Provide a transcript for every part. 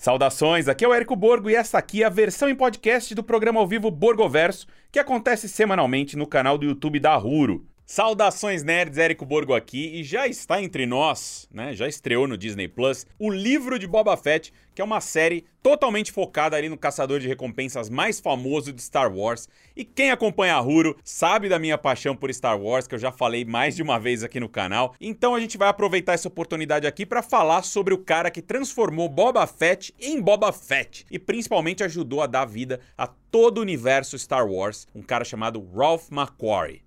Saudações, aqui é o Érico Borgo e essa aqui é a versão em podcast do programa ao vivo Borgoverso, que acontece semanalmente no canal do YouTube da Ruro. Saudações nerds, Érico Borgo aqui e já está entre nós, né? Já estreou no Disney Plus o livro de Boba Fett, que é uma série totalmente focada ali no caçador de recompensas mais famoso de Star Wars. E quem acompanha a Huro sabe da minha paixão por Star Wars, que eu já falei mais de uma vez aqui no canal. Então a gente vai aproveitar essa oportunidade aqui para falar sobre o cara que transformou Boba Fett em Boba Fett e principalmente ajudou a dar vida a todo o universo Star Wars, um cara chamado Ralph McQuarrie.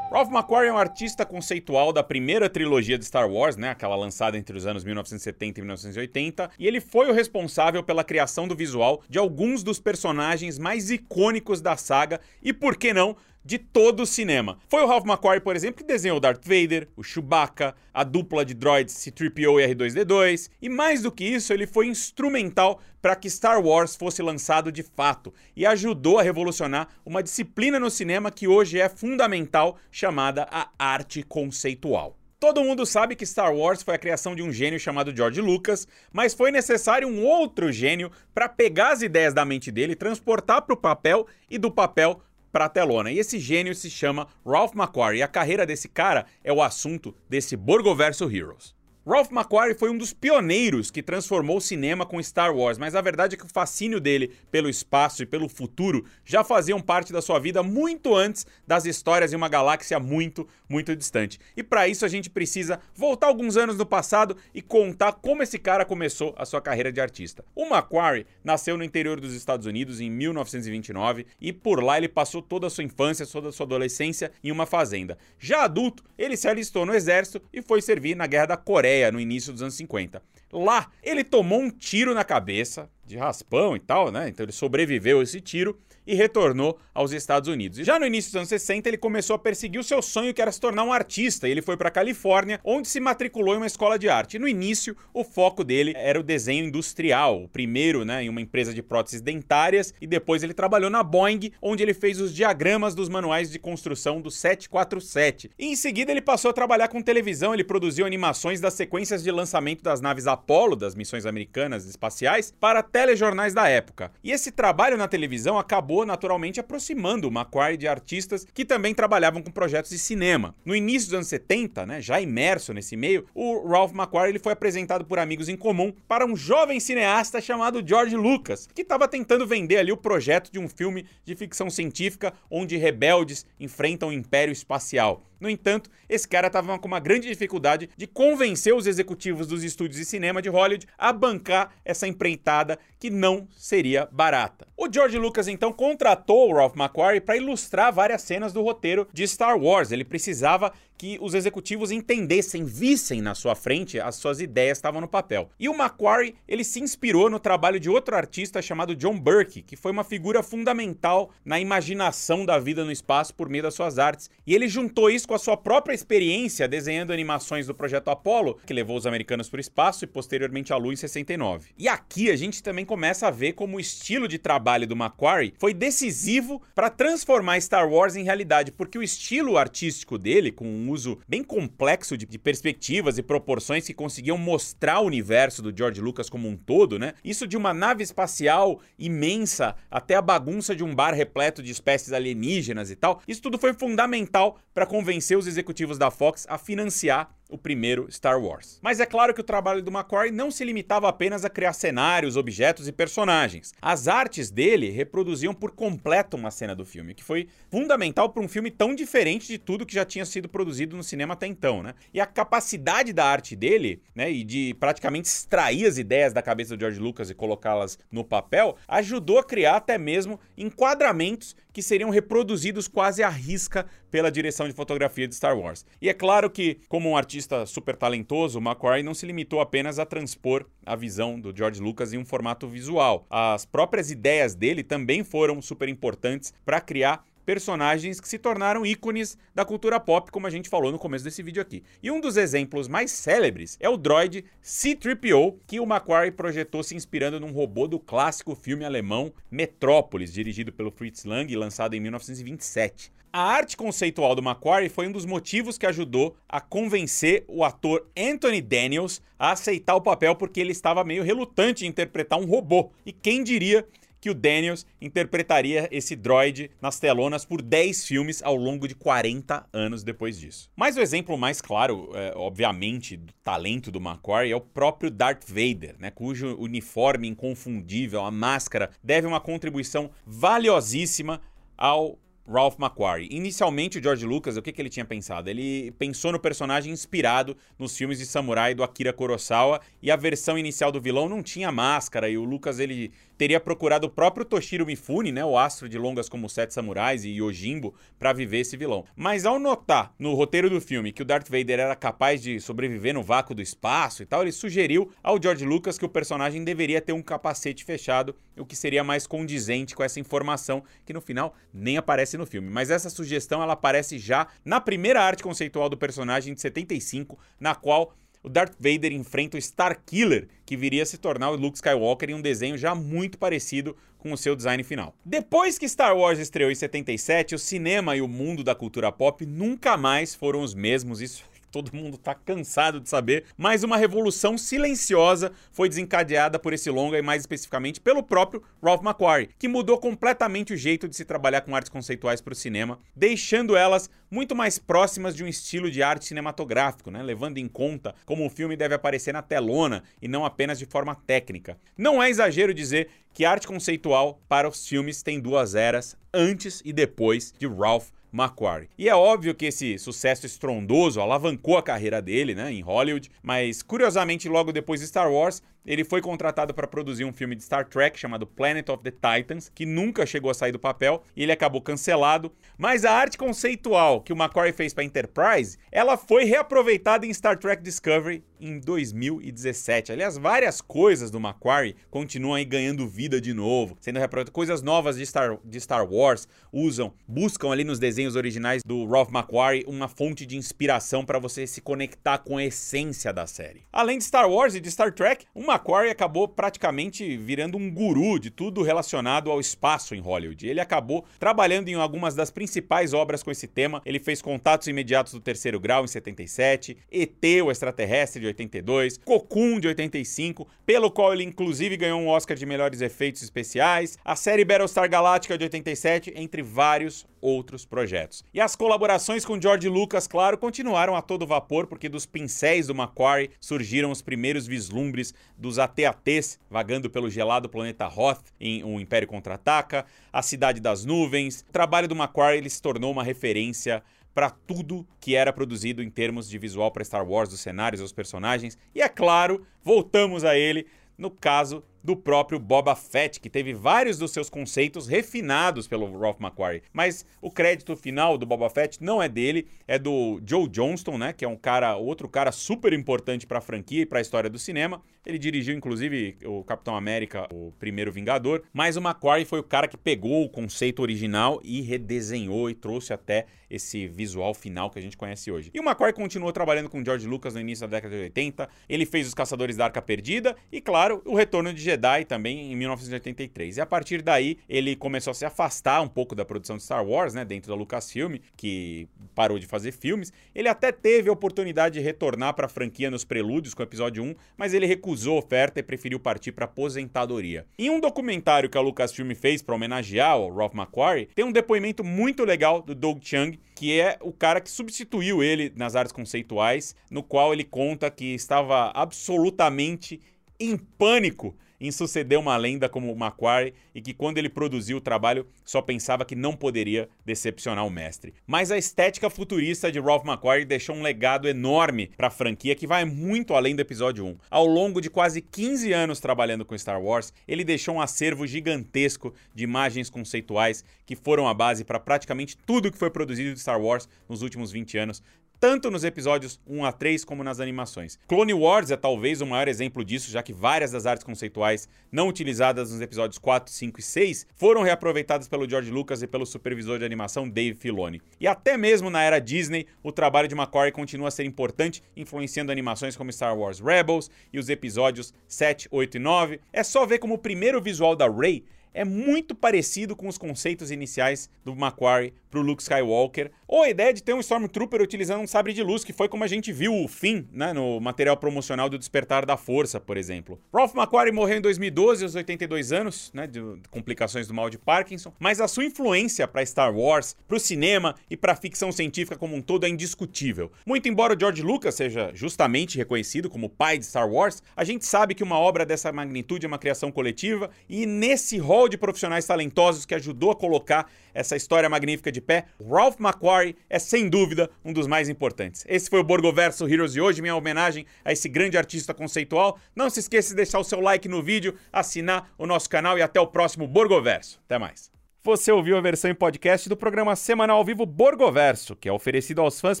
Ralph McQuarrie é um artista conceitual da primeira trilogia de Star Wars, né, aquela lançada entre os anos 1970 e 1980, e ele foi o responsável pela criação do visual de alguns dos personagens mais icônicos da saga. E, por que não, de todo o cinema. Foi o Ralph McQuarrie, por exemplo, que desenhou Darth Vader, o Chewbacca, a dupla de droids C-3PO e R2-D2, e mais do que isso, ele foi instrumental para que Star Wars fosse lançado de fato e ajudou a revolucionar uma disciplina no cinema que hoje é fundamental, chamada a arte conceitual. Todo mundo sabe que Star Wars foi a criação de um gênio chamado George Lucas, mas foi necessário um outro gênio para pegar as ideias da mente dele, transportar para o papel e do papel para a telona. E esse gênio se chama Ralph McQuarrie. E a carreira desse cara é o assunto desse Borgoverso Heroes. Ralph McQuarrie foi um dos pioneiros que transformou o cinema com Star Wars, mas a verdade é que o fascínio dele pelo espaço e pelo futuro já faziam parte da sua vida muito antes das histórias em uma galáxia muito, muito distante. E para isso a gente precisa voltar alguns anos no passado e contar como esse cara começou a sua carreira de artista. O McQuarrie nasceu no interior dos Estados Unidos em 1929 e por lá ele passou toda a sua infância, toda a sua adolescência em uma fazenda. Já adulto, ele se alistou no exército e foi servir na Guerra da Coreia No início dos anos 50. Lá, ele tomou um tiro na cabeça, de raspão e tal, né? Então ele sobreviveu a esse tiro e retornou aos Estados Unidos. E já no início dos anos 60, ele começou a perseguir o seu sonho, que era se tornar um artista. Ele foi para Califórnia, onde se matriculou em uma escola de arte. E no início, o foco dele era o desenho industrial, primeiro, né, em uma empresa de próteses dentárias, e depois ele trabalhou na Boeing, onde ele fez os diagramas dos manuais de construção do 747. E em seguida, ele passou a trabalhar com televisão, ele produziu animações das sequências de lançamento das naves Apollo, das missões americanas espaciais, para telejornais da época. E esse trabalho na televisão acabou naturalmente aproximando o Macquarie de artistas que também trabalhavam com projetos de cinema. No início dos anos 70, né, já imerso nesse meio, o Ralph McQuarrie ele foi apresentado por amigos em comum para um jovem cineasta chamado George Lucas, que estava tentando vender ali o projeto de um filme de ficção científica onde rebeldes enfrentam o Império Espacial. No entanto, esse cara estava com uma grande dificuldade de convencer os executivos dos estúdios de cinema de Hollywood a bancar essa empreitada que não seria barata. O George Lucas então contratou o Ralph McQuarrie para ilustrar várias cenas do roteiro de Star Wars. Ele precisava que os executivos entendessem, vissem na sua frente as suas ideias estavam no papel. E o Macquarie, ele se inspirou no trabalho de outro artista chamado John Burke, que foi uma figura fundamental na imaginação da vida no espaço por meio das suas artes. E ele juntou isso com a sua própria experiência desenhando animações do projeto Apollo, que levou os americanos para o espaço e posteriormente à Lua em 69. E aqui a gente também começa a ver como o estilo de trabalho do Macquarie foi decisivo para transformar Star Wars em realidade, porque o estilo artístico dele, com um uso bem complexo de, de, perspectivas e proporções que conseguiam mostrar o universo do George Lucas como um todo, né? Isso de uma nave espacial imensa até a bagunça de um bar repleto de espécies alienígenas e tal. Isso tudo foi fundamental para convencer os executivos da Fox a financiar o primeiro Star Wars. Mas é claro que o trabalho do McQuarrie não se limitava apenas a criar cenários, objetos e personagens. As artes dele reproduziam por completo uma cena do filme, que foi fundamental para um filme tão diferente de tudo que já tinha sido produzido no cinema até então, né? E a capacidade da arte dele, né, e de praticamente extrair as ideias da cabeça do George Lucas e colocá-las no papel, ajudou a criar até mesmo enquadramentos que seriam reproduzidos quase à risca pela direção de fotografia de Star Wars. E é claro que, como um artista super talentoso, McQuarrie não se limitou apenas a transpor a visão do George Lucas em um formato visual. As próprias ideias dele também foram super importantes para criar personagens que se tornaram ícones da cultura pop, como a gente falou no começo desse vídeo aqui. E um dos exemplos mais célebres é o droid C-3PO, que o Macquarie projetou se inspirando num robô do clássico filme alemão Metrópolis, dirigido pelo Fritz Lang e lançado em 1927. A arte conceitual do Macquarie foi um dos motivos que ajudou a convencer o ator Anthony Daniels a aceitar o papel porque ele estava meio relutante em interpretar um robô. E quem diria que o Daniels interpretaria esse droid nas telonas por 10 filmes ao longo de 40 anos depois disso. Mas o exemplo mais claro, é, obviamente, do talento do Macquarie é o próprio Darth Vader, né, cujo uniforme inconfundível, a máscara, deve uma contribuição valiosíssima ao Ralph McQuarrie. Inicialmente, o George Lucas, o que, que ele tinha pensado? Ele pensou no personagem inspirado nos filmes de samurai do Akira Kurosawa e a versão inicial do vilão não tinha máscara e o Lucas ele teria procurado o próprio Toshiro Mifune, né, o astro de longas como Sete Samurais e Yojimbo, para viver esse vilão. Mas ao notar no roteiro do filme que o Darth Vader era capaz de sobreviver no vácuo do espaço e tal, ele sugeriu ao George Lucas que o personagem deveria ter um capacete fechado, o que seria mais condizente com essa informação que no final nem aparece no filme. Mas essa sugestão ela aparece já na primeira arte conceitual do personagem de 75, na qual o Darth Vader enfrenta o Starkiller, que viria a se tornar o Luke Skywalker em um desenho já muito parecido com o seu design final. Depois que Star Wars estreou em 77, o cinema e o mundo da cultura pop nunca mais foram os mesmos. Isso todo mundo tá cansado de saber, mas uma revolução silenciosa foi desencadeada por esse longa e mais especificamente pelo próprio Ralph McQuarrie, que mudou completamente o jeito de se trabalhar com artes conceituais para o cinema, deixando elas muito mais próximas de um estilo de arte cinematográfico, né? levando em conta como o filme deve aparecer na telona e não apenas de forma técnica. Não é exagero dizer que arte conceitual para os filmes tem duas eras, antes e depois de Ralph Macquarie. E é óbvio que esse sucesso estrondoso alavancou a carreira dele, né, em Hollywood, mas curiosamente logo depois de Star Wars, ele foi contratado para produzir um filme de Star Trek chamado Planet of the Titans, que nunca chegou a sair do papel e ele acabou cancelado. Mas a arte conceitual que o McQuarrie fez para Enterprise, ela foi reaproveitada em Star Trek Discovery em 2017. Aliás, várias coisas do McQuarrie continuam aí ganhando vida de novo, sendo reaproveitadas. Coisas novas de Star, de Star Wars usam, buscam ali nos desenhos originais do Ralph McQuarrie uma fonte de inspiração para você se conectar com a essência da série. Além de Star Wars e de Star Trek, uma Macquarie acabou praticamente virando um guru de tudo relacionado ao espaço em Hollywood. Ele acabou trabalhando em algumas das principais obras com esse tema. Ele fez Contatos Imediatos do Terceiro Grau em 77, ET, o Extraterrestre de 82, Cocoon de 85, pelo qual ele inclusive ganhou um Oscar de melhores efeitos especiais, a série Battlestar Galactica de 87, entre vários outros projetos. E as colaborações com George Lucas, claro, continuaram a todo vapor, porque dos pincéis do Macquarie surgiram os primeiros vislumbres dos AT-ATs vagando pelo gelado planeta Hoth em Um Império Contra-Ataca, A Cidade das Nuvens. O trabalho do Macquarie ele se tornou uma referência para tudo que era produzido em termos de visual para Star Wars, dos cenários, dos personagens. E é claro, voltamos a ele no caso do próprio Boba Fett, que teve vários dos seus conceitos refinados pelo Ralph McQuarrie. Mas o crédito final do Boba Fett não é dele, é do Joe Johnston, né, que é um cara, outro cara super importante para a franquia e para a história do cinema. Ele dirigiu inclusive o Capitão América, o primeiro Vingador, mas o McQuarrie foi o cara que pegou o conceito original e redesenhou e trouxe até esse visual final que a gente conhece hoje. E o McQuarrie continuou trabalhando com George Lucas no início da década de 80, ele fez Os Caçadores da Arca Perdida e, claro, o Retorno de Jedi também em 1983. E a partir daí ele começou a se afastar um pouco da produção de Star Wars, né, dentro da Lucasfilm, que parou de fazer filmes. Ele até teve a oportunidade de retornar para a franquia nos prelúdios com o episódio 1, mas ele recusou a oferta e preferiu partir para aposentadoria. Em um documentário que a Lucasfilm fez para homenagear o Ralph McQuarrie, tem um depoimento muito legal do Doug Chung, que é o cara que substituiu ele nas artes conceituais, no qual ele conta que estava absolutamente em pânico em suceder uma lenda como Macquarie e que quando ele produziu o trabalho só pensava que não poderia decepcionar o mestre. Mas a estética futurista de Ralph McQuarrie deixou um legado enorme para a franquia que vai muito além do episódio 1. Ao longo de quase 15 anos trabalhando com Star Wars, ele deixou um acervo gigantesco de imagens conceituais que foram a base para praticamente tudo que foi produzido de Star Wars nos últimos 20 anos, tanto nos episódios 1 a 3 como nas animações. Clone Wars é talvez o maior exemplo disso, já que várias das artes conceituais não utilizadas nos episódios 4, 5 e 6 foram reaproveitadas pelo George Lucas e pelo supervisor de animação Dave Filoni. E até mesmo na era Disney, o trabalho de McQuarrie continua a ser importante, influenciando animações como Star Wars Rebels e os episódios 7, 8 e 9. É só ver como o primeiro visual da Rey é muito parecido com os conceitos iniciais do Macquarie para o Luke Skywalker, ou a ideia de ter um Stormtrooper utilizando um sabre de luz, que foi como a gente viu o fim né, no material promocional do Despertar da Força, por exemplo. Ralph Macquarie morreu em 2012, aos 82 anos, né, de complicações do mal de Parkinson, mas a sua influência para Star Wars, para o cinema e para a ficção científica como um todo é indiscutível. Muito embora o George Lucas seja justamente reconhecido como pai de Star Wars, a gente sabe que uma obra dessa magnitude é uma criação coletiva e nesse rol de profissionais talentosos que ajudou a colocar essa história magnífica de pé, Ralph McQuarrie é sem dúvida um dos mais importantes. Esse foi o Borgoverso Heroes de hoje, minha homenagem a esse grande artista conceitual. Não se esqueça de deixar o seu like no vídeo, assinar o nosso canal e até o próximo Borgoverso. Até mais. Você ouviu a versão em podcast do programa semanal ao vivo Borgoverso, que é oferecido aos fãs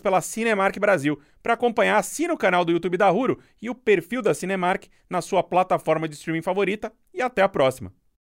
pela Cinemark Brasil. Para acompanhar, assina o canal do YouTube da Huro e o perfil da Cinemark na sua plataforma de streaming favorita. E até a próxima!